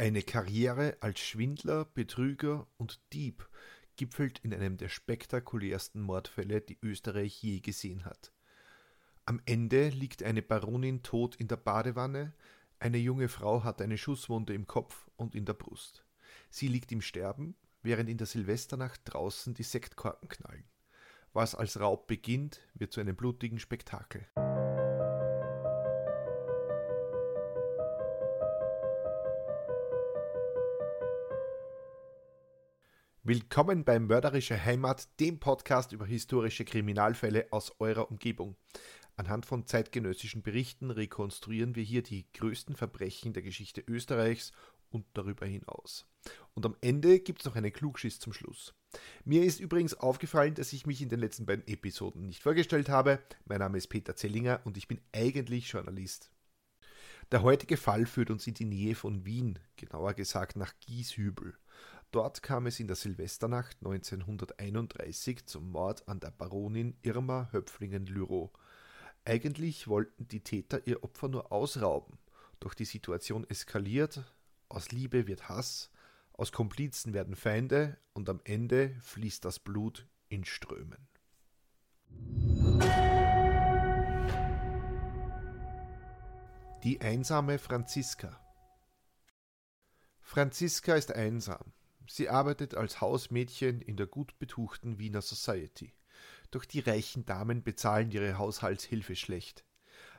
Eine Karriere als Schwindler, Betrüger und Dieb gipfelt in einem der spektakulärsten Mordfälle, die Österreich je gesehen hat. Am Ende liegt eine Baronin tot in der Badewanne, eine junge Frau hat eine Schusswunde im Kopf und in der Brust. Sie liegt im Sterben, während in der Silvesternacht draußen die Sektkorken knallen. Was als Raub beginnt, wird zu einem blutigen Spektakel. Willkommen bei Mörderische Heimat, dem Podcast über historische Kriminalfälle aus eurer Umgebung. Anhand von zeitgenössischen Berichten rekonstruieren wir hier die größten Verbrechen der Geschichte Österreichs und darüber hinaus. Und am Ende gibt es noch einen Klugschiss zum Schluss. Mir ist übrigens aufgefallen, dass ich mich in den letzten beiden Episoden nicht vorgestellt habe. Mein Name ist Peter Zellinger und ich bin eigentlich Journalist. Der heutige Fall führt uns in die Nähe von Wien, genauer gesagt nach Gieshübel. Dort kam es in der Silvesternacht 1931 zum Mord an der Baronin Irma Höpflingen-Lyrow. Eigentlich wollten die Täter ihr Opfer nur ausrauben, doch die Situation eskaliert, aus Liebe wird Hass, aus Komplizen werden Feinde und am Ende fließt das Blut in Strömen. Die einsame Franziska Franziska ist einsam. Sie arbeitet als Hausmädchen in der gut betuchten Wiener Society. Doch die reichen Damen bezahlen ihre Haushaltshilfe schlecht.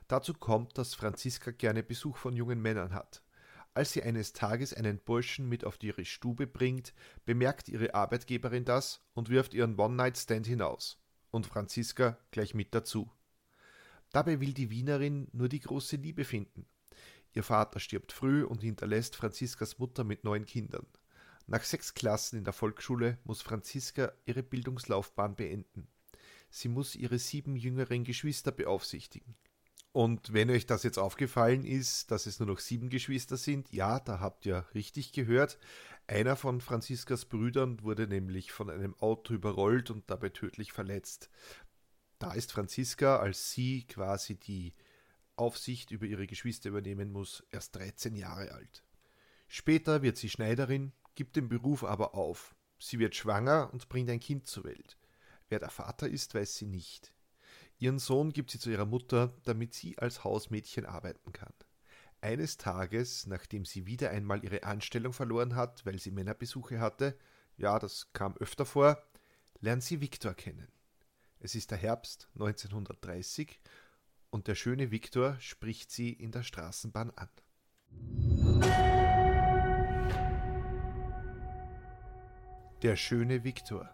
Dazu kommt, dass Franziska gerne Besuch von jungen Männern hat. Als sie eines Tages einen Burschen mit auf ihre Stube bringt, bemerkt ihre Arbeitgeberin das und wirft ihren One-Night-Stand hinaus. Und Franziska gleich mit dazu. Dabei will die Wienerin nur die große Liebe finden. Ihr Vater stirbt früh und hinterlässt Franziskas Mutter mit neun Kindern. Nach sechs Klassen in der Volksschule muss Franziska ihre Bildungslaufbahn beenden. Sie muss ihre sieben jüngeren Geschwister beaufsichtigen. Und wenn euch das jetzt aufgefallen ist, dass es nur noch sieben Geschwister sind, ja, da habt ihr richtig gehört. Einer von Franziskas Brüdern wurde nämlich von einem Auto überrollt und dabei tödlich verletzt. Da ist Franziska, als sie quasi die Aufsicht über ihre Geschwister übernehmen muss, erst 13 Jahre alt. Später wird sie Schneiderin, gibt den Beruf aber auf. Sie wird schwanger und bringt ein Kind zur Welt. Wer der Vater ist, weiß sie nicht. Ihren Sohn gibt sie zu ihrer Mutter, damit sie als Hausmädchen arbeiten kann. Eines Tages, nachdem sie wieder einmal ihre Anstellung verloren hat, weil sie Männerbesuche hatte, ja, das kam öfter vor, lernt sie Viktor kennen. Es ist der Herbst 1930 und der schöne Viktor spricht sie in der Straßenbahn an. Der schöne Viktor.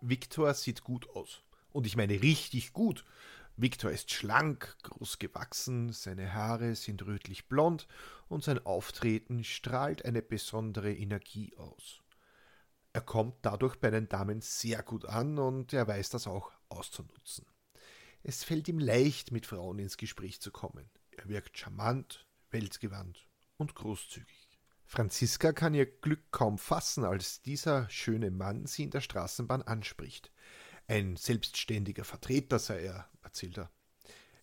Viktor sieht gut aus. Und ich meine richtig gut. Viktor ist schlank, groß gewachsen, seine Haare sind rötlich blond und sein Auftreten strahlt eine besondere Energie aus. Er kommt dadurch bei den Damen sehr gut an und er weiß das auch auszunutzen. Es fällt ihm leicht, mit Frauen ins Gespräch zu kommen. Er wirkt charmant, weltgewandt und großzügig. Franziska kann ihr Glück kaum fassen, als dieser schöne Mann sie in der Straßenbahn anspricht. Ein selbstständiger Vertreter sei er, erzählt er.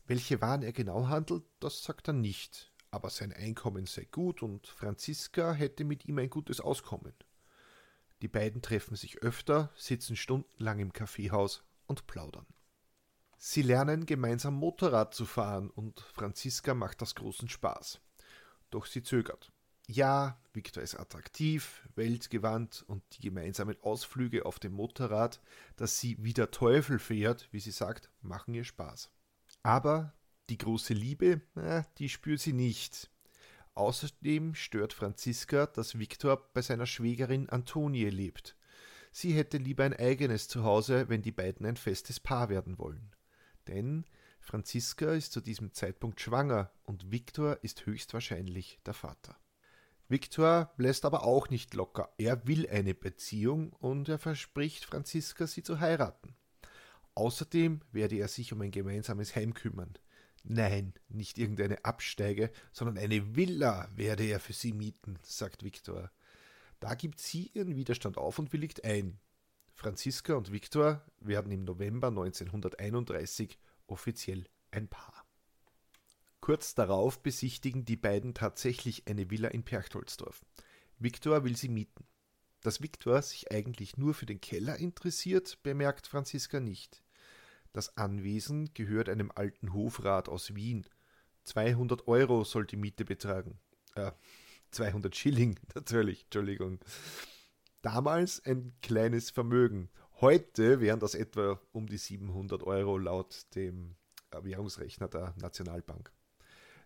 Welche Waren er genau handelt, das sagt er nicht, aber sein Einkommen sei gut und Franziska hätte mit ihm ein gutes Auskommen. Die beiden treffen sich öfter, sitzen stundenlang im Kaffeehaus und plaudern. Sie lernen gemeinsam Motorrad zu fahren und Franziska macht das großen Spaß. Doch sie zögert. Ja, Viktor ist attraktiv, weltgewandt und die gemeinsamen Ausflüge auf dem Motorrad, das sie wie der Teufel fährt, wie sie sagt, machen ihr Spaß. Aber die große Liebe, die spürt sie nicht. Außerdem stört Franziska, dass Viktor bei seiner Schwägerin Antonie lebt. Sie hätte lieber ein eigenes Zuhause, wenn die beiden ein festes Paar werden wollen. Denn Franziska ist zu diesem Zeitpunkt schwanger und Viktor ist höchstwahrscheinlich der Vater. Viktor lässt aber auch nicht locker. Er will eine Beziehung und er verspricht Franziska, sie zu heiraten. Außerdem werde er sich um ein gemeinsames Heim kümmern. Nein, nicht irgendeine Absteige, sondern eine Villa werde er für sie mieten, sagt Viktor. Da gibt sie ihren Widerstand auf und willigt ein. Franziska und Viktor werden im November 1931 offiziell ein Paar. Kurz darauf besichtigen die beiden tatsächlich eine Villa in Perchtoldsdorf. Viktor will sie mieten. Dass Viktor sich eigentlich nur für den Keller interessiert, bemerkt Franziska nicht. Das Anwesen gehört einem alten Hofrat aus Wien. 200 Euro soll die Miete betragen. Äh, 200 Schilling, natürlich, Entschuldigung. Damals ein kleines Vermögen. Heute wären das etwa um die 700 Euro laut dem Währungsrechner der Nationalbank.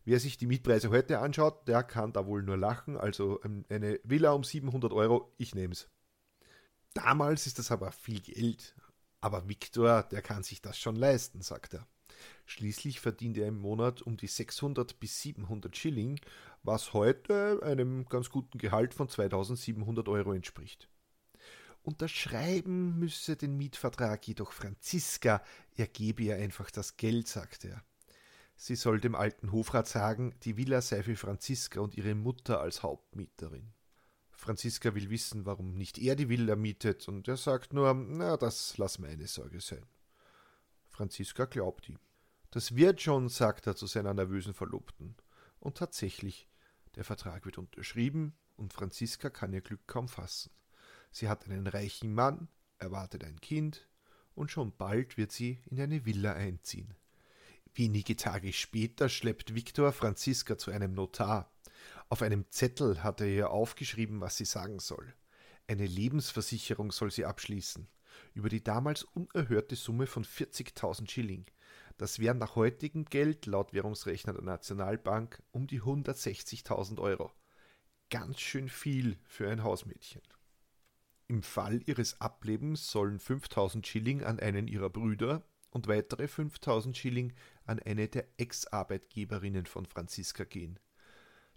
Wer sich die Mietpreise heute anschaut, der kann da wohl nur lachen. Also ähm, eine Villa um 700 Euro, ich nehme es. Damals ist das aber viel Geld. Aber Viktor, der kann sich das schon leisten, sagt er. Schließlich verdient er im Monat um die 600 bis 700 Schilling, was heute einem ganz guten Gehalt von 2700 Euro entspricht. Unterschreiben müsse den Mietvertrag jedoch Franziska, er gebe ihr einfach das Geld, sagt er. Sie soll dem alten Hofrat sagen, die Villa sei für Franziska und ihre Mutter als Hauptmieterin. Franziska will wissen, warum nicht er die Villa mietet, und er sagt nur, na, das lass meine Sorge sein. Franziska glaubt ihm. Das wird schon, sagt er zu seiner nervösen Verlobten. Und tatsächlich, der Vertrag wird unterschrieben, und Franziska kann ihr Glück kaum fassen. Sie hat einen reichen Mann, erwartet ein Kind, und schon bald wird sie in eine Villa einziehen. Wenige Tage später schleppt Viktor Franziska zu einem Notar. Auf einem Zettel hat er ihr aufgeschrieben, was sie sagen soll. Eine Lebensversicherung soll sie abschließen, über die damals unerhörte Summe von 40.000 Schilling. Das wären nach heutigem Geld, laut Währungsrechner der Nationalbank, um die 160.000 Euro. Ganz schön viel für ein Hausmädchen. Im Fall ihres Ablebens sollen 5000 Schilling an einen ihrer Brüder und weitere 5000 Schilling an eine der Ex-Arbeitgeberinnen von Franziska gehen.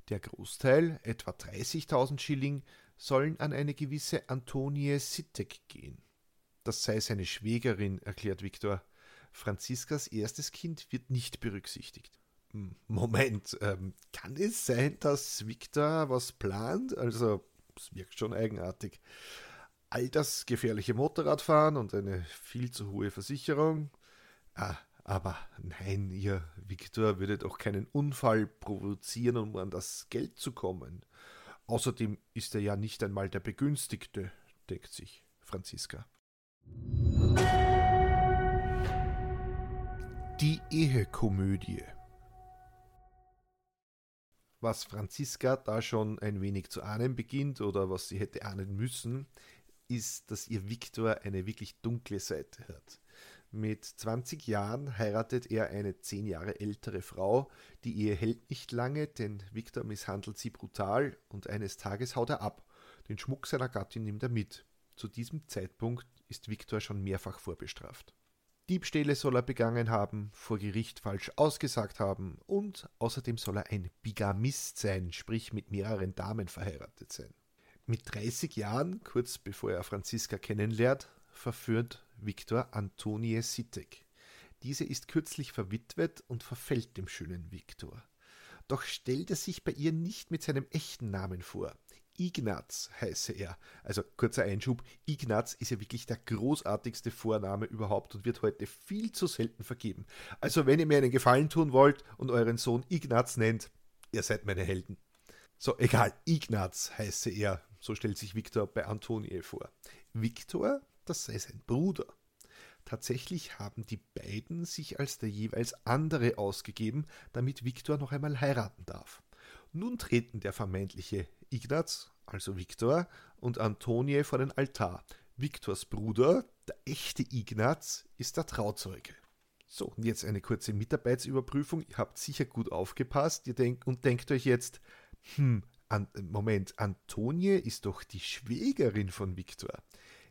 Der Großteil, etwa 30.000 Schilling, sollen an eine gewisse Antonie Sittek gehen. Das sei seine Schwägerin, erklärt Viktor. Franziskas erstes Kind wird nicht berücksichtigt. Hm, Moment, ähm, kann es sein, dass Viktor was plant? Also, es wirkt schon eigenartig. All das gefährliche Motorradfahren und eine viel zu hohe Versicherung, Ah, aber nein, ihr Viktor würde doch keinen Unfall provozieren, um an das Geld zu kommen. Außerdem ist er ja nicht einmal der Begünstigte, denkt sich Franziska. Die Ehekomödie. Was Franziska da schon ein wenig zu ahnen beginnt oder was sie hätte ahnen müssen, ist, dass ihr Viktor eine wirklich dunkle Seite hat. Mit 20 Jahren heiratet er eine zehn Jahre ältere Frau. Die Ehe hält nicht lange, denn Viktor misshandelt sie brutal und eines Tages haut er ab. Den Schmuck seiner Gattin nimmt er mit. Zu diesem Zeitpunkt ist Viktor schon mehrfach vorbestraft. Diebstähle soll er begangen haben, vor Gericht falsch ausgesagt haben und außerdem soll er ein Bigamist sein, sprich mit mehreren Damen verheiratet sein. Mit 30 Jahren, kurz bevor er Franziska kennenlernt, verführt Viktor Antonie Sittek. Diese ist kürzlich verwitwet und verfällt dem schönen Viktor. Doch stellt er sich bei ihr nicht mit seinem echten Namen vor. Ignaz heiße er. Also kurzer Einschub, Ignaz ist ja wirklich der großartigste Vorname überhaupt und wird heute viel zu selten vergeben. Also wenn ihr mir einen Gefallen tun wollt und euren Sohn Ignaz nennt, ihr seid meine Helden. So, egal, Ignaz heiße er, so stellt sich Viktor bei Antonie vor. Viktor das sei sein Bruder. Tatsächlich haben die beiden sich als der jeweils andere ausgegeben, damit Viktor noch einmal heiraten darf. Nun treten der vermeintliche Ignaz, also Viktor, und Antonie vor den Altar. Viktors Bruder, der echte Ignaz, ist der Trauzeuge. So, und jetzt eine kurze Mitarbeitsüberprüfung. Ihr habt sicher gut aufgepasst ihr denkt, und denkt euch jetzt, hm, an, Moment, Antonie ist doch die Schwägerin von Viktor.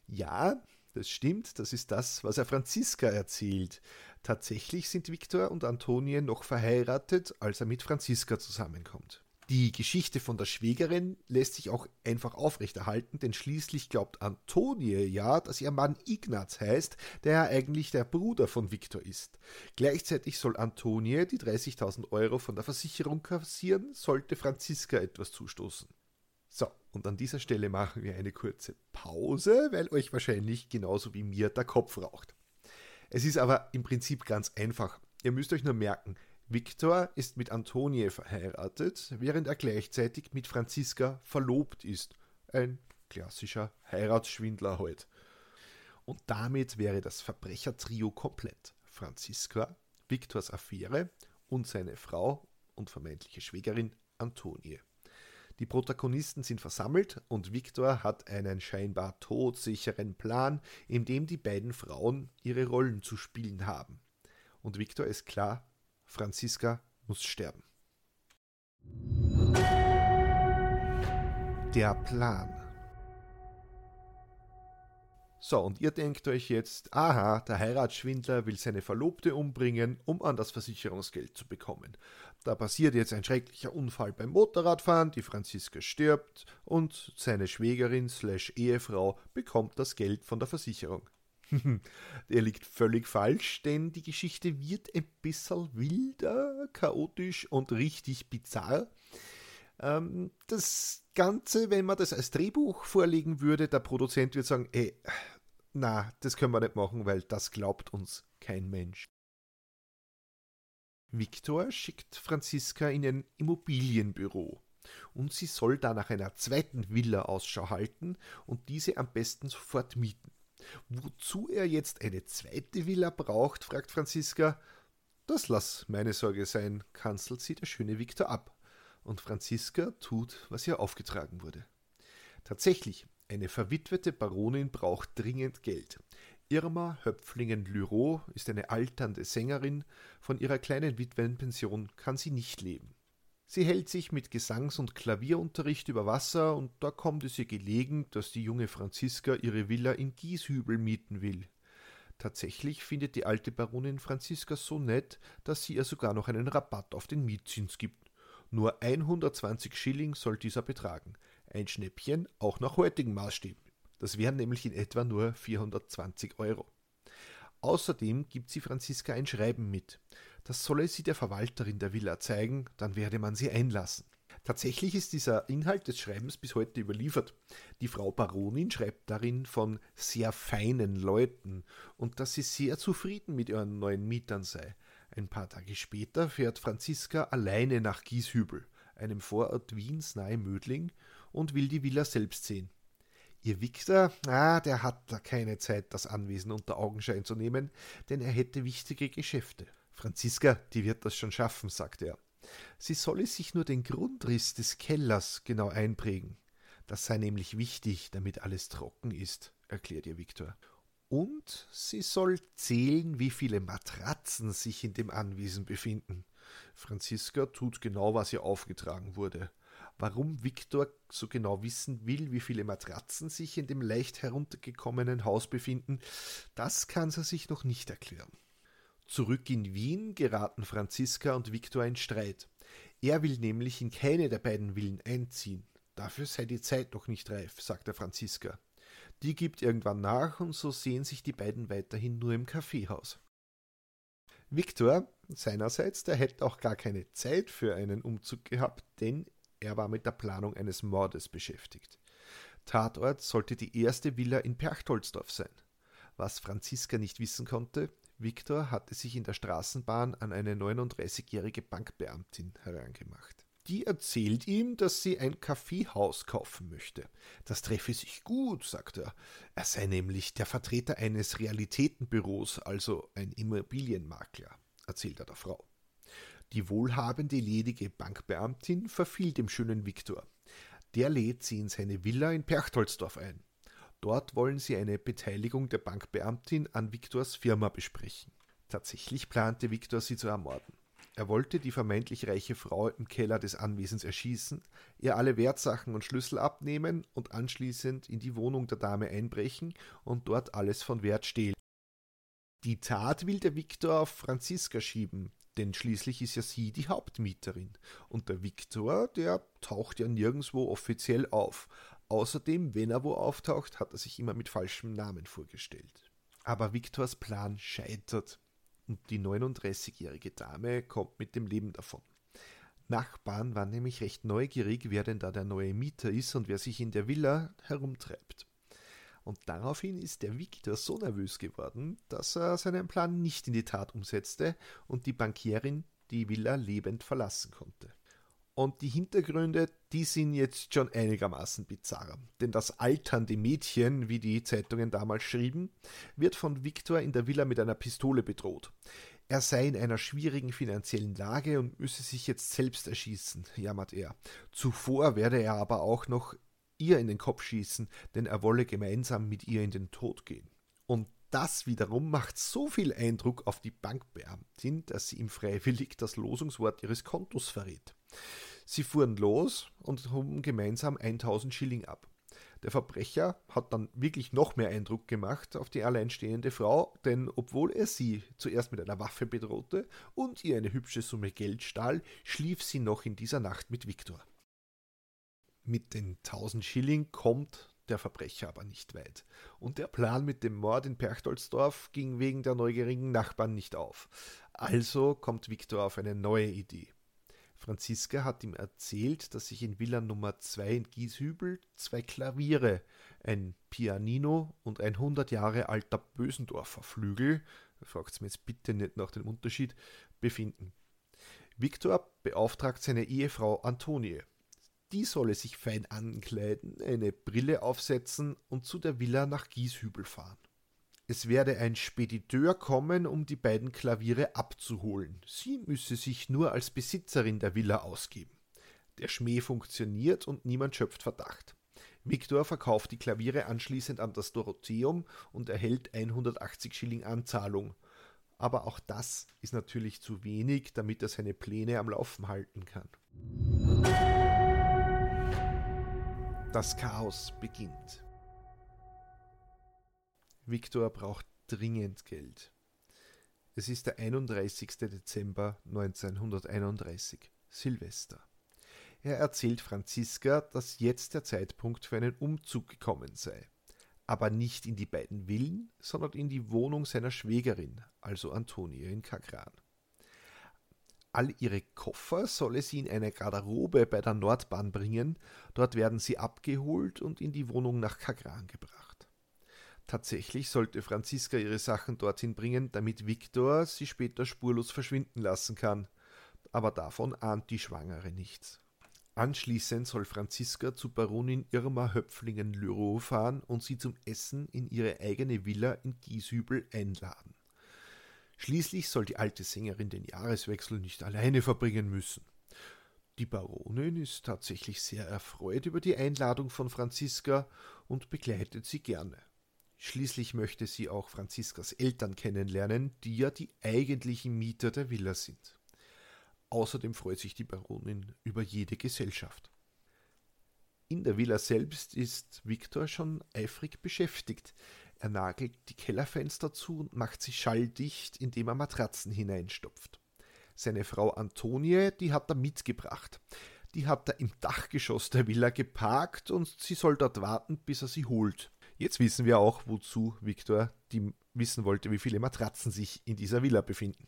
Ja, das stimmt, das ist das, was er Franziska erzählt. Tatsächlich sind Viktor und Antonie noch verheiratet, als er mit Franziska zusammenkommt. Die Geschichte von der Schwägerin lässt sich auch einfach aufrechterhalten, denn schließlich glaubt Antonie ja, dass ihr Mann Ignaz heißt, der ja eigentlich der Bruder von Viktor ist. Gleichzeitig soll Antonie die 30.000 Euro von der Versicherung kassieren, sollte Franziska etwas zustoßen. So, und an dieser Stelle machen wir eine kurze Pause, weil euch wahrscheinlich genauso wie mir der Kopf raucht. Es ist aber im Prinzip ganz einfach. Ihr müsst euch nur merken, Viktor ist mit Antonie verheiratet, während er gleichzeitig mit Franziska verlobt ist. Ein klassischer Heiratsschwindler halt. Und damit wäre das Verbrechertrio komplett. Franziska, Viktors Affäre und seine Frau und vermeintliche Schwägerin Antonie. Die Protagonisten sind versammelt und Viktor hat einen scheinbar todsicheren Plan, in dem die beiden Frauen ihre Rollen zu spielen haben. Und Viktor ist klar, Franziska muss sterben. Der Plan. So, und ihr denkt euch jetzt, aha, der Heiratsschwindler will seine Verlobte umbringen, um an das Versicherungsgeld zu bekommen. Da passiert jetzt ein schrecklicher Unfall beim Motorradfahren, die Franziska stirbt und seine Schwägerin slash Ehefrau bekommt das Geld von der Versicherung. Der liegt völlig falsch, denn die Geschichte wird ein bisschen wilder, chaotisch und richtig bizarr. Ähm, das Ganze, wenn man das als Drehbuch vorlegen würde, der Produzent würde sagen, ey, na, das können wir nicht machen, weil das glaubt uns kein Mensch. Viktor schickt Franziska in ein Immobilienbüro und sie soll da nach einer zweiten Villa Ausschau halten und diese am besten sofort mieten. Wozu er jetzt eine zweite Villa braucht, fragt Franziska. Das lass meine Sorge sein, kanzelt sie der schöne Viktor ab. Und Franziska tut, was ihr aufgetragen wurde. Tatsächlich, eine verwitwete Baronin braucht dringend Geld. Irma Höpflingen-Lyreau ist eine alternde Sängerin, von ihrer kleinen Witwenpension kann sie nicht leben. Sie hält sich mit Gesangs- und Klavierunterricht über Wasser und da kommt es ihr gelegen, dass die junge Franziska ihre Villa in Gieshübel mieten will. Tatsächlich findet die alte Baronin Franziska so nett, dass sie ihr sogar noch einen Rabatt auf den Mietzins gibt. Nur 120 Schilling soll dieser betragen. Ein Schnäppchen, auch nach heutigen Maßstäben. Das wären nämlich in etwa nur 420 Euro. Außerdem gibt sie Franziska ein Schreiben mit. Das solle sie der Verwalterin der Villa zeigen, dann werde man sie einlassen. Tatsächlich ist dieser Inhalt des Schreibens bis heute überliefert. Die Frau Baronin schreibt darin von sehr feinen Leuten und dass sie sehr zufrieden mit ihren neuen Mietern sei. Ein paar Tage später fährt Franziska alleine nach Gieshübel, einem Vorort Wiens nahe Mödling, und will die Villa selbst sehen. Ihr Victor, ah, der hat da keine Zeit, das Anwesen unter Augenschein zu nehmen, denn er hätte wichtige Geschäfte. Franziska, die wird das schon schaffen, sagt er. Sie solle sich nur den Grundriss des Kellers genau einprägen. Das sei nämlich wichtig, damit alles trocken ist, erklärt ihr Viktor. Und sie soll zählen, wie viele Matratzen sich in dem Anwesen befinden. Franziska tut genau, was ihr aufgetragen wurde. Warum Viktor so genau wissen will, wie viele Matratzen sich in dem leicht heruntergekommenen Haus befinden, das kann sie sich noch nicht erklären. Zurück in Wien geraten Franziska und Viktor in Streit. Er will nämlich in keine der beiden Villen einziehen. Dafür sei die Zeit noch nicht reif, sagt der Franziska. Die gibt irgendwann nach und so sehen sich die beiden weiterhin nur im Kaffeehaus. Viktor, seinerseits, der hätte auch gar keine Zeit für einen Umzug gehabt, denn er war mit der Planung eines Mordes beschäftigt. Tatort sollte die erste Villa in Perchtoldsdorf sein. Was Franziska nicht wissen konnte, Viktor hatte sich in der Straßenbahn an eine 39-jährige Bankbeamtin herangemacht. Die erzählt ihm, dass sie ein Kaffeehaus kaufen möchte. Das treffe sich gut, sagt er. Er sei nämlich der Vertreter eines Realitätenbüros, also ein Immobilienmakler, erzählt er der Frau. Die wohlhabende, ledige Bankbeamtin verfiel dem schönen Viktor. Der lädt sie in seine Villa in Perchtoldsdorf ein. Dort wollen sie eine Beteiligung der Bankbeamtin an Viktors Firma besprechen. Tatsächlich plante Viktor sie zu ermorden. Er wollte die vermeintlich reiche Frau im Keller des Anwesens erschießen, ihr alle Wertsachen und Schlüssel abnehmen und anschließend in die Wohnung der Dame einbrechen und dort alles von Wert stehlen. Die Tat will der Viktor auf Franziska schieben, denn schließlich ist ja sie die Hauptmieterin. Und der Viktor, der taucht ja nirgendwo offiziell auf. Außerdem, wenn er wo auftaucht, hat er sich immer mit falschem Namen vorgestellt. Aber Viktors Plan scheitert und die 39-jährige Dame kommt mit dem Leben davon. Nachbarn waren nämlich recht neugierig, wer denn da der neue Mieter ist und wer sich in der Villa herumtreibt. Und daraufhin ist der Victor so nervös geworden, dass er seinen Plan nicht in die Tat umsetzte und die Bankierin die Villa lebend verlassen konnte. Und die Hintergründe, die sind jetzt schon einigermaßen bizarr. Denn das alternde Mädchen, wie die Zeitungen damals schrieben, wird von Viktor in der Villa mit einer Pistole bedroht. Er sei in einer schwierigen finanziellen Lage und müsse sich jetzt selbst erschießen, jammert er. Zuvor werde er aber auch noch ihr in den Kopf schießen, denn er wolle gemeinsam mit ihr in den Tod gehen. Und das wiederum macht so viel Eindruck auf die Bankbeamtin, dass sie ihm freiwillig das Losungswort ihres Kontos verrät. Sie fuhren los und hoben gemeinsam 1000 Schilling ab. Der Verbrecher hat dann wirklich noch mehr Eindruck gemacht auf die alleinstehende Frau, denn obwohl er sie zuerst mit einer Waffe bedrohte und ihr eine hübsche Summe Geld stahl, schlief sie noch in dieser Nacht mit Viktor. Mit den 1000 Schilling kommt der Verbrecher aber nicht weit. Und der Plan mit dem Mord in Perchtoldsdorf ging wegen der neugierigen Nachbarn nicht auf. Also kommt Viktor auf eine neue Idee. Franziska hat ihm erzählt, dass sich in Villa Nummer 2 in Gieshübel zwei Klaviere, ein Pianino und ein 100 Jahre alter Bösendorfer Flügel, fragt mir jetzt bitte nicht nach dem Unterschied, befinden. Viktor beauftragt seine Ehefrau Antonie. Die solle sich fein ankleiden, eine Brille aufsetzen und zu der Villa nach Gieshübel fahren. Es werde ein Spediteur kommen, um die beiden Klaviere abzuholen. Sie müsse sich nur als Besitzerin der Villa ausgeben. Der Schmäh funktioniert und niemand schöpft Verdacht. Viktor verkauft die Klaviere anschließend an das Dorotheum und erhält 180 Schilling Anzahlung. Aber auch das ist natürlich zu wenig, damit er seine Pläne am Laufen halten kann. Das Chaos beginnt. Viktor braucht dringend Geld. Es ist der 31. Dezember 1931, Silvester. Er erzählt Franziska, dass jetzt der Zeitpunkt für einen Umzug gekommen sei. Aber nicht in die beiden Villen, sondern in die Wohnung seiner Schwägerin, also Antonie in Kagran. All ihre Koffer solle sie in eine Garderobe bei der Nordbahn bringen, dort werden sie abgeholt und in die Wohnung nach Kagran gebracht. Tatsächlich sollte Franziska ihre Sachen dorthin bringen, damit Viktor sie später spurlos verschwinden lassen kann. Aber davon ahnt die Schwangere nichts. Anschließend soll Franziska zu Baronin Irma Höpflingen-Lyrow fahren und sie zum Essen in ihre eigene Villa in Gieshübel einladen. Schließlich soll die alte Sängerin den Jahreswechsel nicht alleine verbringen müssen. Die Baronin ist tatsächlich sehr erfreut über die Einladung von Franziska und begleitet sie gerne. Schließlich möchte sie auch Franziskas Eltern kennenlernen, die ja die eigentlichen Mieter der Villa sind. Außerdem freut sich die Baronin über jede Gesellschaft. In der Villa selbst ist Viktor schon eifrig beschäftigt. Er nagelt die Kellerfenster zu und macht sie schalldicht, indem er Matratzen hineinstopft. Seine Frau Antonie, die hat er mitgebracht. Die hat er im Dachgeschoss der Villa geparkt und sie soll dort warten, bis er sie holt. Jetzt wissen wir auch, wozu Viktor die wissen wollte, wie viele Matratzen sich in dieser Villa befinden.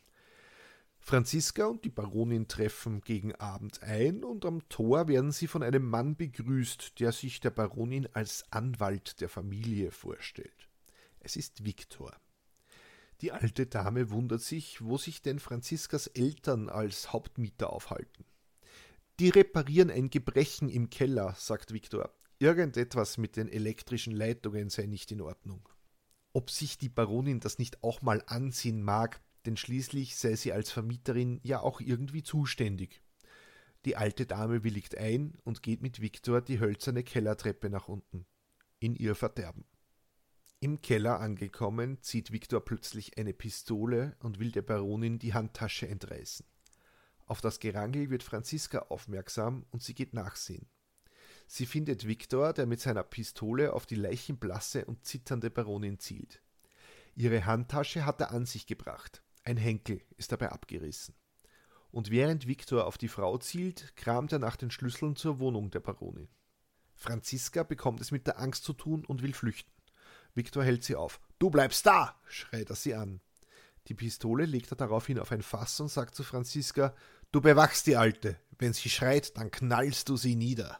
Franziska und die Baronin treffen gegen Abend ein und am Tor werden sie von einem Mann begrüßt, der sich der Baronin als Anwalt der Familie vorstellt. Es ist Viktor. Die alte Dame wundert sich, wo sich denn Franziskas Eltern als Hauptmieter aufhalten. Die reparieren ein Gebrechen im Keller, sagt Viktor. Irgendetwas mit den elektrischen Leitungen sei nicht in Ordnung. Ob sich die Baronin das nicht auch mal ansehen mag, denn schließlich sei sie als Vermieterin ja auch irgendwie zuständig. Die alte Dame willigt ein und geht mit Viktor die hölzerne Kellertreppe nach unten. In ihr Verderben. Im Keller angekommen, zieht Viktor plötzlich eine Pistole und will der Baronin die Handtasche entreißen. Auf das Gerangel wird Franziska aufmerksam und sie geht nachsehen. Sie findet Viktor, der mit seiner Pistole auf die leichenblasse und zitternde Baronin zielt. Ihre Handtasche hat er an sich gebracht. Ein Henkel ist dabei abgerissen. Und während Viktor auf die Frau zielt, kramt er nach den Schlüsseln zur Wohnung der Baronin. Franziska bekommt es mit der Angst zu tun und will flüchten. Viktor hält sie auf. Du bleibst da! schreit er sie an. Die Pistole legt er daraufhin auf ein Fass und sagt zu Franziska: Du bewachst die Alte. Wenn sie schreit, dann knallst du sie nieder.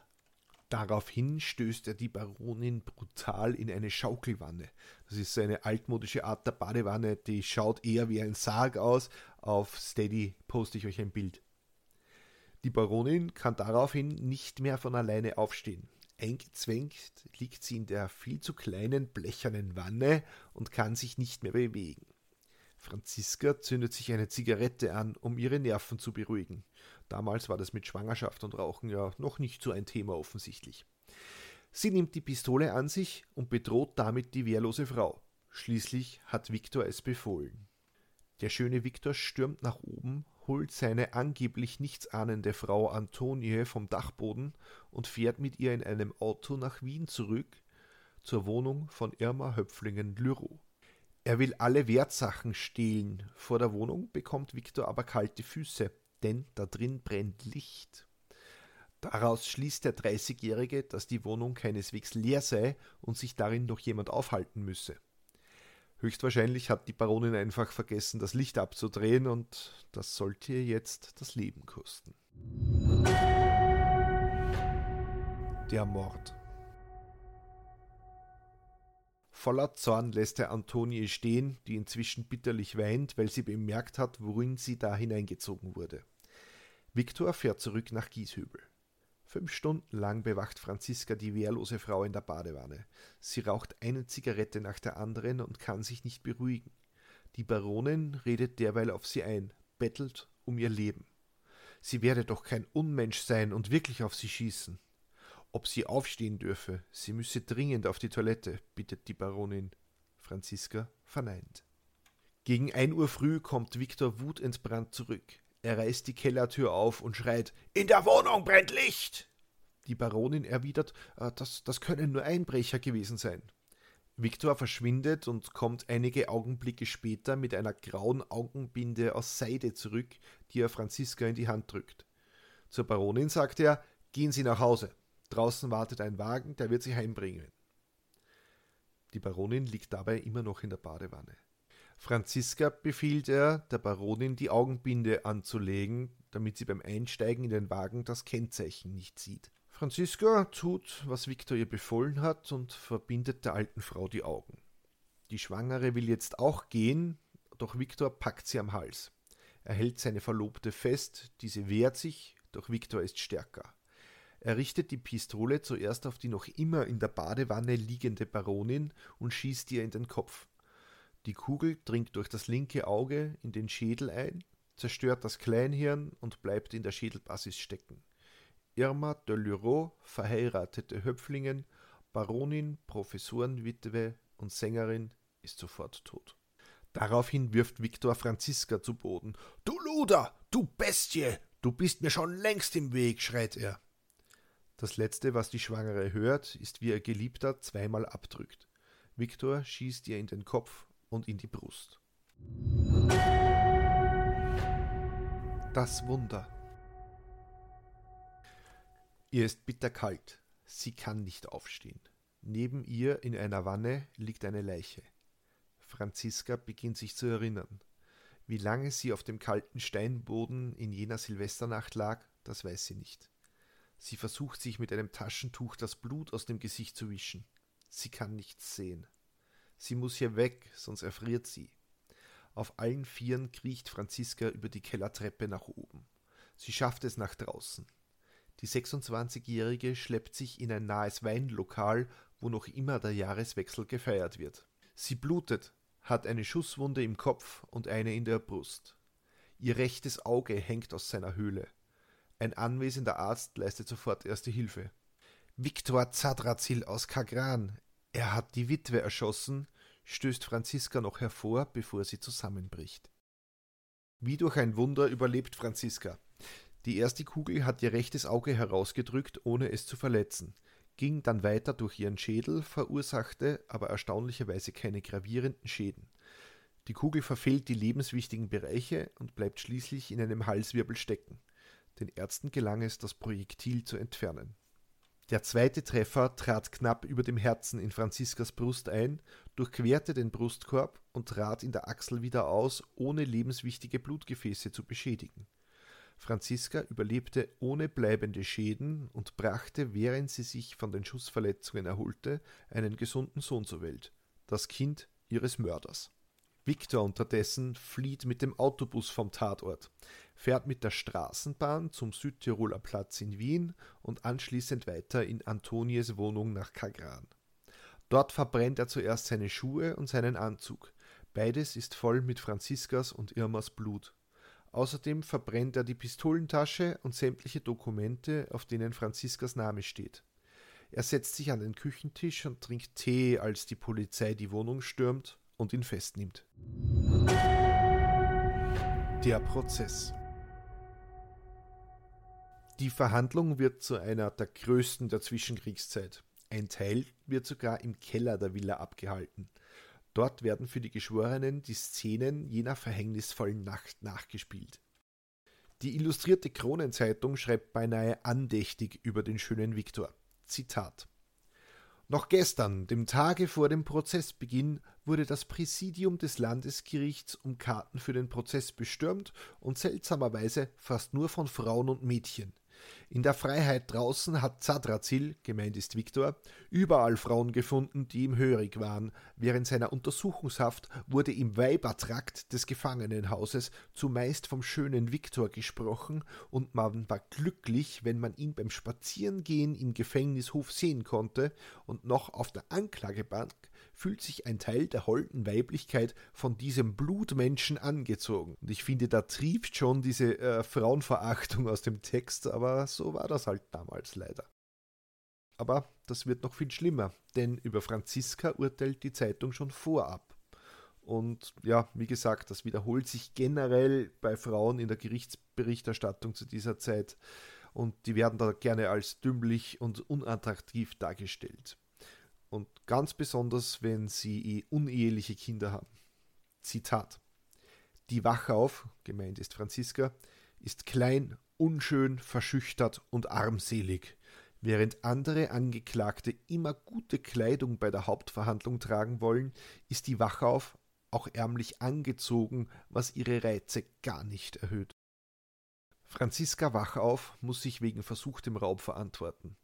Daraufhin stößt er die Baronin brutal in eine Schaukelwanne. Das ist eine altmodische Art der Badewanne, die schaut eher wie ein Sarg aus, Auf Steady poste ich euch ein Bild. Die Baronin kann daraufhin nicht mehr von alleine aufstehen. Eingezwängt liegt sie in der viel zu kleinen blechernen Wanne und kann sich nicht mehr bewegen. Franziska zündet sich eine Zigarette an, um ihre Nerven zu beruhigen. Damals war das mit Schwangerschaft und Rauchen ja noch nicht so ein Thema offensichtlich. Sie nimmt die Pistole an sich und bedroht damit die wehrlose Frau. Schließlich hat Viktor es befohlen. Der schöne Viktor stürmt nach oben, holt seine angeblich nichtsahnende Frau Antonie vom Dachboden und fährt mit ihr in einem Auto nach Wien zurück zur Wohnung von Irma Höpflingen-Lyrow. Er will alle Wertsachen stehlen. Vor der Wohnung bekommt Viktor aber kalte Füße, denn da drin brennt Licht. Daraus schließt der 30-Jährige, dass die Wohnung keineswegs leer sei und sich darin noch jemand aufhalten müsse. Höchstwahrscheinlich hat die Baronin einfach vergessen, das Licht abzudrehen und das sollte ihr jetzt das Leben kosten. Der Mord. Voller Zorn lässt er Antonie stehen, die inzwischen bitterlich weint, weil sie bemerkt hat, worin sie da hineingezogen wurde. Viktor fährt zurück nach Gieshübel. Fünf Stunden lang bewacht Franziska die wehrlose Frau in der Badewanne. Sie raucht eine Zigarette nach der anderen und kann sich nicht beruhigen. Die Baronin redet derweil auf sie ein, bettelt um ihr Leben. Sie werde doch kein Unmensch sein und wirklich auf sie schießen. Ob sie aufstehen dürfe, sie müsse dringend auf die Toilette, bittet die Baronin. Franziska verneint. Gegen ein Uhr früh kommt Viktor wutentbrannt zurück. Er reißt die Kellertür auf und schreit In der Wohnung brennt Licht. Die Baronin erwidert, äh, das, das können nur Einbrecher gewesen sein. Viktor verschwindet und kommt einige Augenblicke später mit einer grauen Augenbinde aus Seide zurück, die er Franziska in die Hand drückt. Zur Baronin sagt er, gehen Sie nach Hause. Draußen wartet ein Wagen, der wird Sie heimbringen. Die Baronin liegt dabei immer noch in der Badewanne. Franziska befiehlt er, der Baronin die Augenbinde anzulegen, damit sie beim Einsteigen in den Wagen das Kennzeichen nicht sieht. Franziska tut, was Viktor ihr befohlen hat und verbindet der alten Frau die Augen. Die Schwangere will jetzt auch gehen, doch Viktor packt sie am Hals. Er hält seine Verlobte fest, diese wehrt sich, doch Viktor ist stärker. Er richtet die Pistole zuerst auf die noch immer in der Badewanne liegende Baronin und schießt ihr in den Kopf. Die Kugel dringt durch das linke Auge in den Schädel ein, zerstört das Kleinhirn und bleibt in der Schädelbasis stecken. Irma de Lureau, verheiratete Höpflingen, Baronin, Professorenwitwe und Sängerin, ist sofort tot. Daraufhin wirft Viktor Franziska zu Boden. Du Luder, du Bestie, du bist mir schon längst im Weg, schreit er. Das letzte, was die Schwangere hört, ist, wie ihr Geliebter zweimal abdrückt. Viktor schießt ihr in den Kopf und in die Brust. Das Wunder. Ihr ist bitterkalt. Sie kann nicht aufstehen. Neben ihr in einer Wanne liegt eine Leiche. Franziska beginnt sich zu erinnern. Wie lange sie auf dem kalten Steinboden in jener Silvesternacht lag, das weiß sie nicht. Sie versucht sich mit einem Taschentuch das Blut aus dem Gesicht zu wischen. Sie kann nichts sehen. Sie muss hier weg, sonst erfriert sie. Auf allen Vieren kriecht Franziska über die Kellertreppe nach oben. Sie schafft es nach draußen. Die 26-Jährige schleppt sich in ein nahes Weinlokal, wo noch immer der Jahreswechsel gefeiert wird. Sie blutet, hat eine Schusswunde im Kopf und eine in der Brust. Ihr rechtes Auge hängt aus seiner Höhle. Ein anwesender Arzt leistet sofort erste Hilfe. Viktor Zadrazil aus Kagran. Er hat die Witwe erschossen, stößt Franziska noch hervor, bevor sie zusammenbricht. Wie durch ein Wunder überlebt Franziska. Die erste Kugel hat ihr rechtes Auge herausgedrückt, ohne es zu verletzen, ging dann weiter durch ihren Schädel, verursachte aber erstaunlicherweise keine gravierenden Schäden. Die Kugel verfehlt die lebenswichtigen Bereiche und bleibt schließlich in einem Halswirbel stecken. Den Ärzten gelang es, das Projektil zu entfernen. Der zweite Treffer trat knapp über dem Herzen in Franziskas Brust ein, durchquerte den Brustkorb und trat in der Achsel wieder aus, ohne lebenswichtige Blutgefäße zu beschädigen. Franziska überlebte ohne bleibende Schäden und brachte, während sie sich von den Schussverletzungen erholte, einen gesunden Sohn zur Welt, das Kind ihres Mörders. Viktor unterdessen flieht mit dem Autobus vom Tatort, fährt mit der Straßenbahn zum Südtiroler Platz in Wien und anschließend weiter in Antonies Wohnung nach Kagran. Dort verbrennt er zuerst seine Schuhe und seinen Anzug. Beides ist voll mit Franziskas und Irmas Blut. Außerdem verbrennt er die Pistolentasche und sämtliche Dokumente, auf denen Franziskas Name steht. Er setzt sich an den Küchentisch und trinkt Tee, als die Polizei die Wohnung stürmt und ihn festnimmt. Der Prozess. Die Verhandlung wird zu einer der größten der Zwischenkriegszeit. Ein Teil wird sogar im Keller der Villa abgehalten. Dort werden für die Geschworenen die Szenen jener verhängnisvollen Nacht nachgespielt. Die illustrierte Kronenzeitung schreibt beinahe andächtig über den schönen Viktor. Zitat noch gestern, dem Tage vor dem Prozessbeginn, wurde das Präsidium des Landesgerichts um Karten für den Prozess bestürmt und seltsamerweise fast nur von Frauen und Mädchen. In der Freiheit draußen hat Zadrazil, gemeint ist Viktor, überall Frauen gefunden, die ihm hörig waren. Während seiner Untersuchungshaft wurde im Weibertrakt des Gefangenenhauses zumeist vom schönen Viktor gesprochen und man war glücklich, wenn man ihn beim Spazierengehen im Gefängnishof sehen konnte und noch auf der Anklagebank fühlt sich ein Teil der holden Weiblichkeit von diesem Blutmenschen angezogen. Und ich finde, da trieft schon diese äh, Frauenverachtung aus dem Text, aber so war das halt damals leider. Aber das wird noch viel schlimmer, denn über Franziska urteilt die Zeitung schon vorab. Und ja, wie gesagt, das wiederholt sich generell bei Frauen in der Gerichtsberichterstattung zu dieser Zeit und die werden da gerne als dümmlich und unattraktiv dargestellt ganz besonders, wenn sie uneheliche Kinder haben. Zitat. Die Wachauf, gemeint ist Franziska, ist klein, unschön, verschüchtert und armselig. Während andere Angeklagte immer gute Kleidung bei der Hauptverhandlung tragen wollen, ist die Wachauf auch ärmlich angezogen, was ihre Reize gar nicht erhöht. Franziska Wachauf muss sich wegen versuchtem Raub verantworten.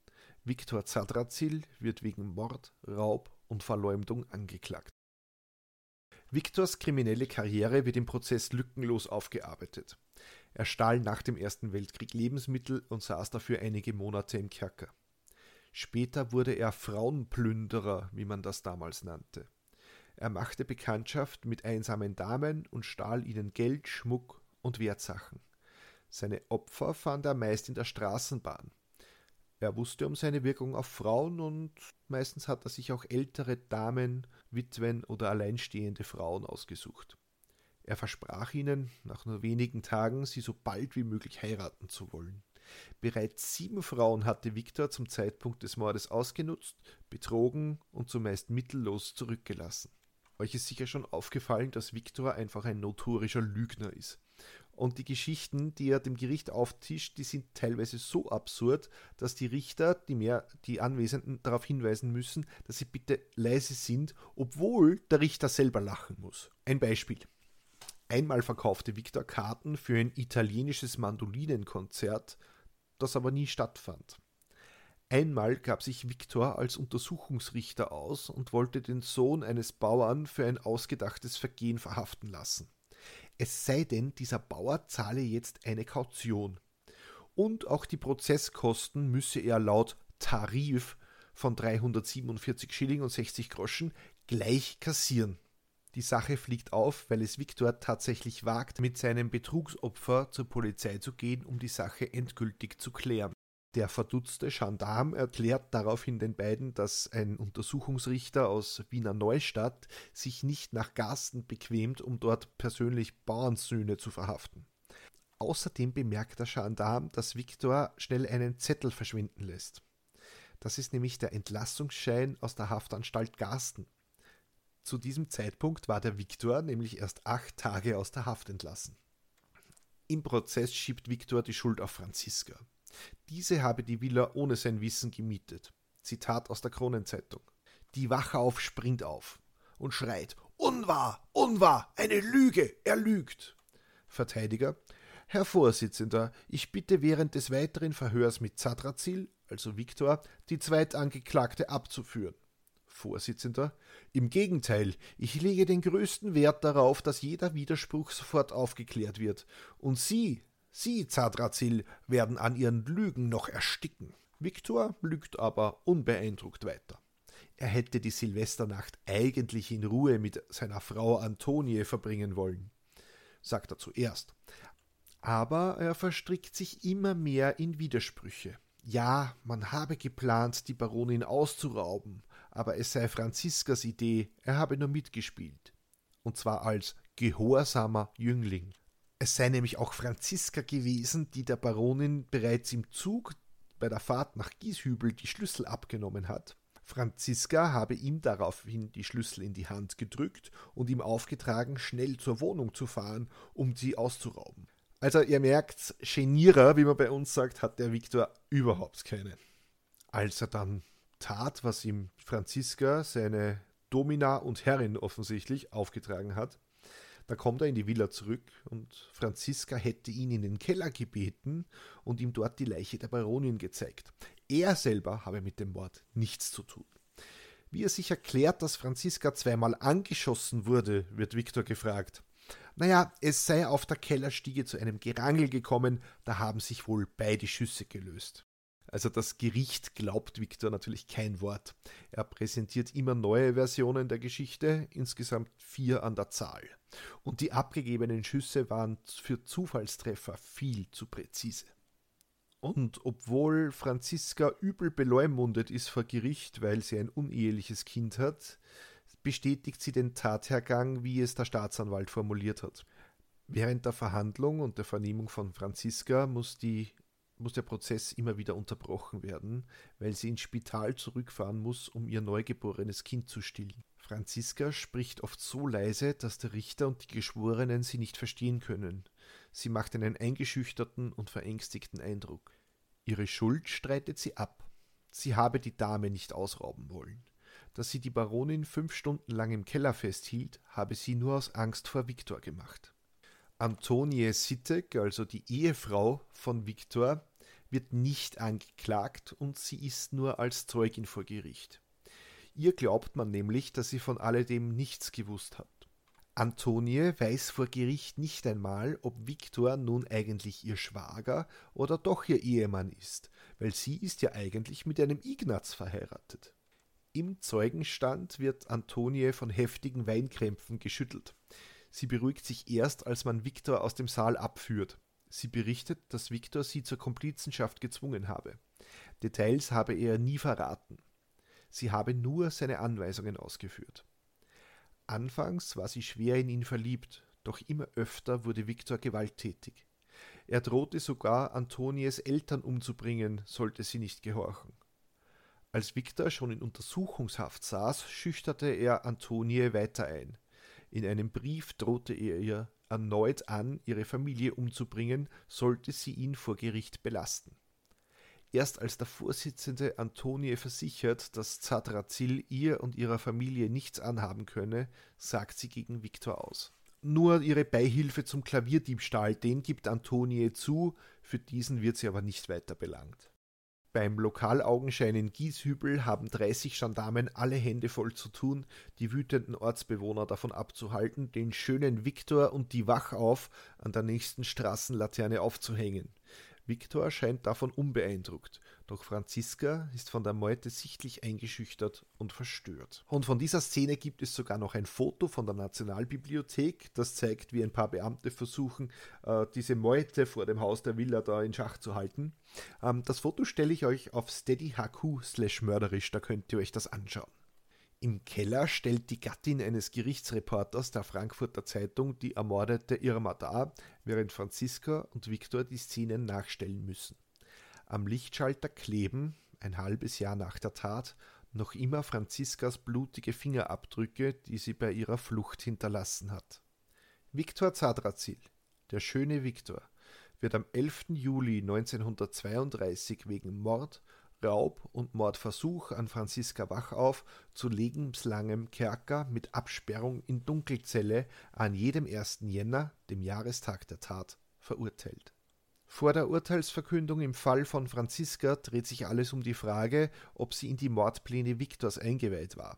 Viktor Zadrazil wird wegen Mord, Raub und Verleumdung angeklagt. Viktors kriminelle Karriere wird im Prozess lückenlos aufgearbeitet. Er stahl nach dem Ersten Weltkrieg Lebensmittel und saß dafür einige Monate im Kerker. Später wurde er Frauenplünderer, wie man das damals nannte. Er machte Bekanntschaft mit einsamen Damen und stahl ihnen Geld, Schmuck und Wertsachen. Seine Opfer fand er meist in der Straßenbahn, er wusste um seine Wirkung auf Frauen und meistens hat er sich auch ältere Damen, Witwen oder alleinstehende Frauen ausgesucht. Er versprach ihnen, nach nur wenigen Tagen sie so bald wie möglich heiraten zu wollen. Bereits sieben Frauen hatte Viktor zum Zeitpunkt des Mordes ausgenutzt, betrogen und zumeist mittellos zurückgelassen. Euch ist sicher schon aufgefallen, dass Viktor einfach ein notorischer Lügner ist. Und die Geschichten, die er dem Gericht auftischt, die sind teilweise so absurd, dass die Richter, die mehr die Anwesenden darauf hinweisen müssen, dass sie bitte leise sind, obwohl der Richter selber lachen muss. Ein Beispiel. Einmal verkaufte Victor Karten für ein italienisches Mandolinenkonzert, das aber nie stattfand. Einmal gab sich Victor als Untersuchungsrichter aus und wollte den Sohn eines Bauern für ein ausgedachtes Vergehen verhaften lassen. Es sei denn, dieser Bauer zahle jetzt eine Kaution. Und auch die Prozesskosten müsse er laut Tarif von 347 Schilling und 60 Groschen gleich kassieren. Die Sache fliegt auf, weil es Viktor tatsächlich wagt, mit seinem Betrugsopfer zur Polizei zu gehen, um die Sache endgültig zu klären. Der verdutzte Gendarm erklärt daraufhin den beiden, dass ein Untersuchungsrichter aus Wiener Neustadt sich nicht nach Garsten bequemt, um dort persönlich Bauernsöhne zu verhaften. Außerdem bemerkt der Gendarm, dass Viktor schnell einen Zettel verschwinden lässt. Das ist nämlich der Entlassungsschein aus der Haftanstalt Garsten. Zu diesem Zeitpunkt war der Viktor nämlich erst acht Tage aus der Haft entlassen. Im Prozess schiebt Viktor die Schuld auf Franziska. Diese habe die Villa ohne sein Wissen gemietet. Zitat aus der Kronenzeitung. Die Wachauf springt auf und schreit: Unwahr, unwahr, eine Lüge, er lügt. Verteidiger: Herr Vorsitzender, ich bitte während des weiteren Verhörs mit Zadrazil, also Viktor, die Zweitangeklagte abzuführen. Vorsitzender. Im Gegenteil, ich lege den größten Wert darauf, dass jeder Widerspruch sofort aufgeklärt wird. Und Sie, Sie, Zadrazil, werden an Ihren Lügen noch ersticken. Viktor lügt aber unbeeindruckt weiter. Er hätte die Silvesternacht eigentlich in Ruhe mit seiner Frau Antonie verbringen wollen, sagt er zuerst. Aber er verstrickt sich immer mehr in Widersprüche. Ja, man habe geplant, die Baronin auszurauben, aber es sei Franziskas Idee, er habe nur mitgespielt. Und zwar als gehorsamer Jüngling. Es sei nämlich auch Franziska gewesen, die der Baronin bereits im Zug bei der Fahrt nach Gieshübel die Schlüssel abgenommen hat. Franziska habe ihm daraufhin die Schlüssel in die Hand gedrückt und ihm aufgetragen, schnell zur Wohnung zu fahren, um sie auszurauben. Also ihr merkt, Genierer, wie man bei uns sagt, hat der Viktor überhaupt keine. Als er dann tat, was ihm Franziska, seine Domina und Herrin offensichtlich, aufgetragen hat, da kommt er in die Villa zurück und Franziska hätte ihn in den Keller gebeten und ihm dort die Leiche der Baronin gezeigt. Er selber habe mit dem Mord nichts zu tun. Wie er sich erklärt, dass Franziska zweimal angeschossen wurde, wird Viktor gefragt. Naja, es sei auf der Kellerstiege zu einem Gerangel gekommen, da haben sich wohl beide Schüsse gelöst. Also das Gericht glaubt Viktor natürlich kein Wort. Er präsentiert immer neue Versionen der Geschichte, insgesamt vier an der Zahl. Und die abgegebenen Schüsse waren für Zufallstreffer viel zu präzise. Und obwohl Franziska übel beleumundet ist vor Gericht, weil sie ein uneheliches Kind hat, bestätigt sie den Tathergang, wie es der Staatsanwalt formuliert hat. Während der Verhandlung und der Vernehmung von Franziska muss die muss der Prozess immer wieder unterbrochen werden, weil sie ins Spital zurückfahren muss, um ihr neugeborenes Kind zu stillen. Franziska spricht oft so leise, dass der Richter und die Geschworenen sie nicht verstehen können. Sie macht einen eingeschüchterten und verängstigten Eindruck. Ihre Schuld streitet sie ab. Sie habe die Dame nicht ausrauben wollen. Dass sie die Baronin fünf Stunden lang im Keller festhielt, habe sie nur aus Angst vor Viktor gemacht. Antonie Sittek, also die Ehefrau von Viktor, wird nicht angeklagt und sie ist nur als Zeugin vor Gericht. Ihr glaubt man nämlich, dass sie von alledem nichts gewusst hat. Antonie weiß vor Gericht nicht einmal, ob Viktor nun eigentlich ihr Schwager oder doch ihr Ehemann ist, weil sie ist ja eigentlich mit einem Ignaz verheiratet. Im Zeugenstand wird Antonie von heftigen Weinkrämpfen geschüttelt. Sie beruhigt sich erst, als man Viktor aus dem Saal abführt. Sie berichtet, dass Viktor sie zur Komplizenschaft gezwungen habe. Details habe er nie verraten. Sie habe nur seine Anweisungen ausgeführt. Anfangs war sie schwer in ihn verliebt, doch immer öfter wurde Viktor gewalttätig. Er drohte sogar, Antonies Eltern umzubringen, sollte sie nicht gehorchen. Als Viktor schon in Untersuchungshaft saß, schüchterte er Antonie weiter ein. In einem Brief drohte er ihr erneut an, ihre Familie umzubringen, sollte sie ihn vor Gericht belasten. Erst als der Vorsitzende Antonie versichert, dass Zadrazil ihr und ihrer Familie nichts anhaben könne, sagt sie gegen Viktor aus. Nur ihre Beihilfe zum Klavierdiebstahl, den gibt Antonie zu, für diesen wird sie aber nicht weiter belangt. Beim Lokalaugenschein in Gieshübel haben 30 Gendarmen alle Hände voll zu tun, die wütenden Ortsbewohner davon abzuhalten, den schönen Viktor und die Wachauf an der nächsten Straßenlaterne aufzuhängen. Viktor scheint davon unbeeindruckt, doch Franziska ist von der Meute sichtlich eingeschüchtert und verstört. Und von dieser Szene gibt es sogar noch ein Foto von der Nationalbibliothek, das zeigt, wie ein paar Beamte versuchen, äh, diese Meute vor dem Haus der Villa da in Schach zu halten. Ähm, das Foto stelle ich euch auf steadyhq slash mörderisch, da könnt ihr euch das anschauen. Im Keller stellt die Gattin eines Gerichtsreporters der Frankfurter Zeitung die ermordete Irma dar, während Franziska und Viktor die Szenen nachstellen müssen. Am Lichtschalter kleben, ein halbes Jahr nach der Tat, noch immer Franziskas blutige Fingerabdrücke, die sie bei ihrer Flucht hinterlassen hat. Viktor Zadrazil, der schöne Viktor, wird am 11. Juli 1932 wegen Mord, Raub und Mordversuch an Franziska Wachauf zu lebenslangem Kerker mit Absperrung in Dunkelzelle an jedem 1. Jänner, dem Jahrestag der Tat, verurteilt. Vor der Urteilsverkündung im Fall von Franziska dreht sich alles um die Frage, ob sie in die Mordpläne Viktors eingeweiht war.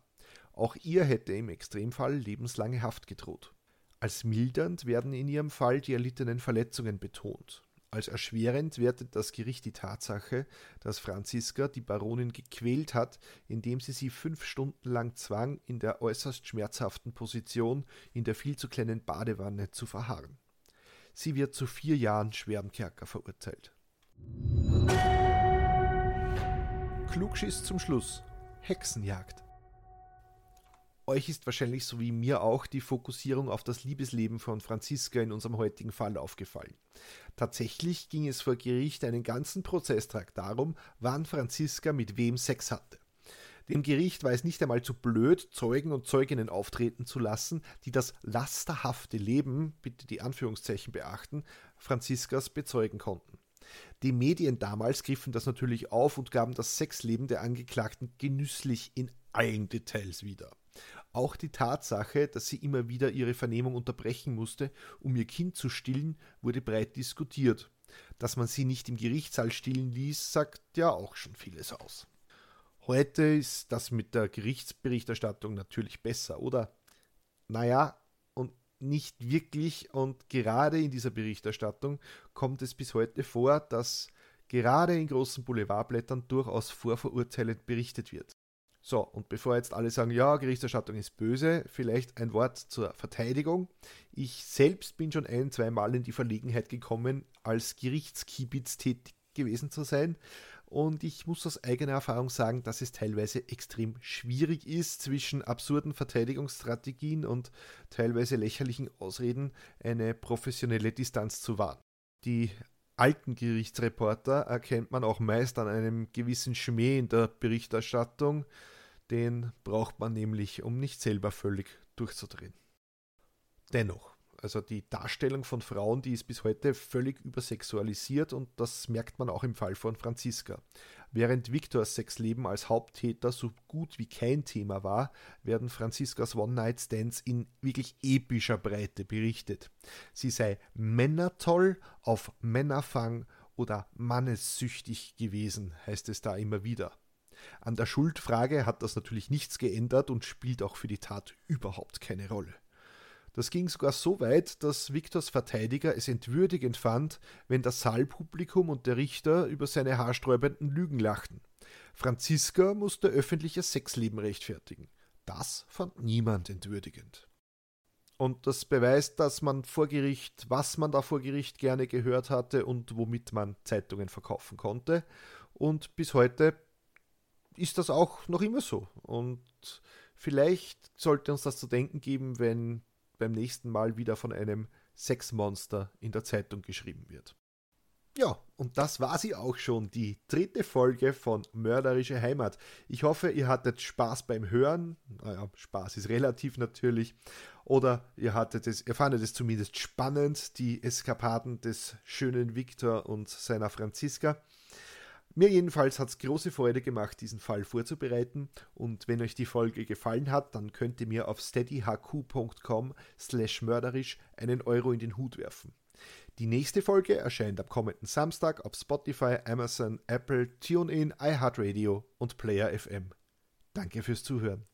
Auch ihr hätte im Extremfall lebenslange Haft gedroht. Als mildernd werden in ihrem Fall die erlittenen Verletzungen betont. Als erschwerend wertet das Gericht die Tatsache, dass Franziska die Baronin gequält hat, indem sie sie fünf Stunden lang zwang, in der äußerst schmerzhaften Position in der viel zu kleinen Badewanne zu verharren. Sie wird zu vier Jahren schweren Kerker verurteilt. Klugschiss zum Schluss. Hexenjagd. Euch ist wahrscheinlich so wie mir auch die Fokussierung auf das Liebesleben von Franziska in unserem heutigen Fall aufgefallen. Tatsächlich ging es vor Gericht einen ganzen Prozesstrakt darum, wann Franziska mit wem Sex hatte. Dem Gericht war es nicht einmal zu blöd, Zeugen und Zeuginnen auftreten zu lassen, die das lasterhafte Leben, bitte die Anführungszeichen beachten, Franziskas bezeugen konnten. Die Medien damals griffen das natürlich auf und gaben das Sexleben der Angeklagten genüsslich in allen Details wieder. Auch die Tatsache, dass sie immer wieder ihre Vernehmung unterbrechen musste, um ihr Kind zu stillen, wurde breit diskutiert. Dass man sie nicht im Gerichtssaal stillen ließ, sagt ja auch schon vieles aus. Heute ist das mit der Gerichtsberichterstattung natürlich besser, oder? Naja, und nicht wirklich, und gerade in dieser Berichterstattung kommt es bis heute vor, dass gerade in großen Boulevardblättern durchaus vorverurteilend berichtet wird. So, und bevor jetzt alle sagen, ja, Gerichterstattung ist böse, vielleicht ein Wort zur Verteidigung. Ich selbst bin schon ein, zwei Mal in die Verlegenheit gekommen, als Gerichtskibitz tätig gewesen zu sein. Und ich muss aus eigener Erfahrung sagen, dass es teilweise extrem schwierig ist, zwischen absurden Verteidigungsstrategien und teilweise lächerlichen Ausreden eine professionelle Distanz zu wahren. Die alten Gerichtsreporter erkennt man auch meist an einem gewissen Schmäh in der Berichterstattung. Den braucht man nämlich, um nicht selber völlig durchzudrehen. Dennoch, also die Darstellung von Frauen, die ist bis heute völlig übersexualisiert und das merkt man auch im Fall von Franziska. Während Victors Sexleben als Haupttäter so gut wie kein Thema war, werden Franziskas One-Night-Stands in wirklich epischer Breite berichtet. Sie sei männertoll, auf Männerfang oder mannessüchtig gewesen, heißt es da immer wieder. An der Schuldfrage hat das natürlich nichts geändert und spielt auch für die Tat überhaupt keine Rolle. Das ging sogar so weit, dass Viktors Verteidiger es entwürdigend fand, wenn das Saalpublikum und der Richter über seine haarsträubenden Lügen lachten. Franziska musste öffentliches Sexleben rechtfertigen. Das fand niemand entwürdigend. Und das beweist, dass man vor Gericht, was man da vor Gericht gerne gehört hatte und womit man Zeitungen verkaufen konnte. Und bis heute ist das auch noch immer so. Und vielleicht sollte uns das zu denken geben, wenn beim nächsten Mal wieder von einem Sexmonster in der Zeitung geschrieben wird. Ja, und das war sie auch schon, die dritte Folge von Mörderische Heimat. Ich hoffe, ihr hattet Spaß beim Hören. Naja, Spaß ist relativ natürlich. Oder ihr hattet es, ihr fandet es zumindest spannend, die Eskapaden des schönen Viktor und seiner Franziska. Mir jedenfalls hat es große Freude gemacht, diesen Fall vorzubereiten und wenn euch die Folge gefallen hat, dann könnt ihr mir auf steadyhq.com slash mörderisch einen Euro in den Hut werfen. Die nächste Folge erscheint am kommenden Samstag auf Spotify, Amazon, Apple, TuneIn, iHeartRadio und Player FM. Danke fürs Zuhören.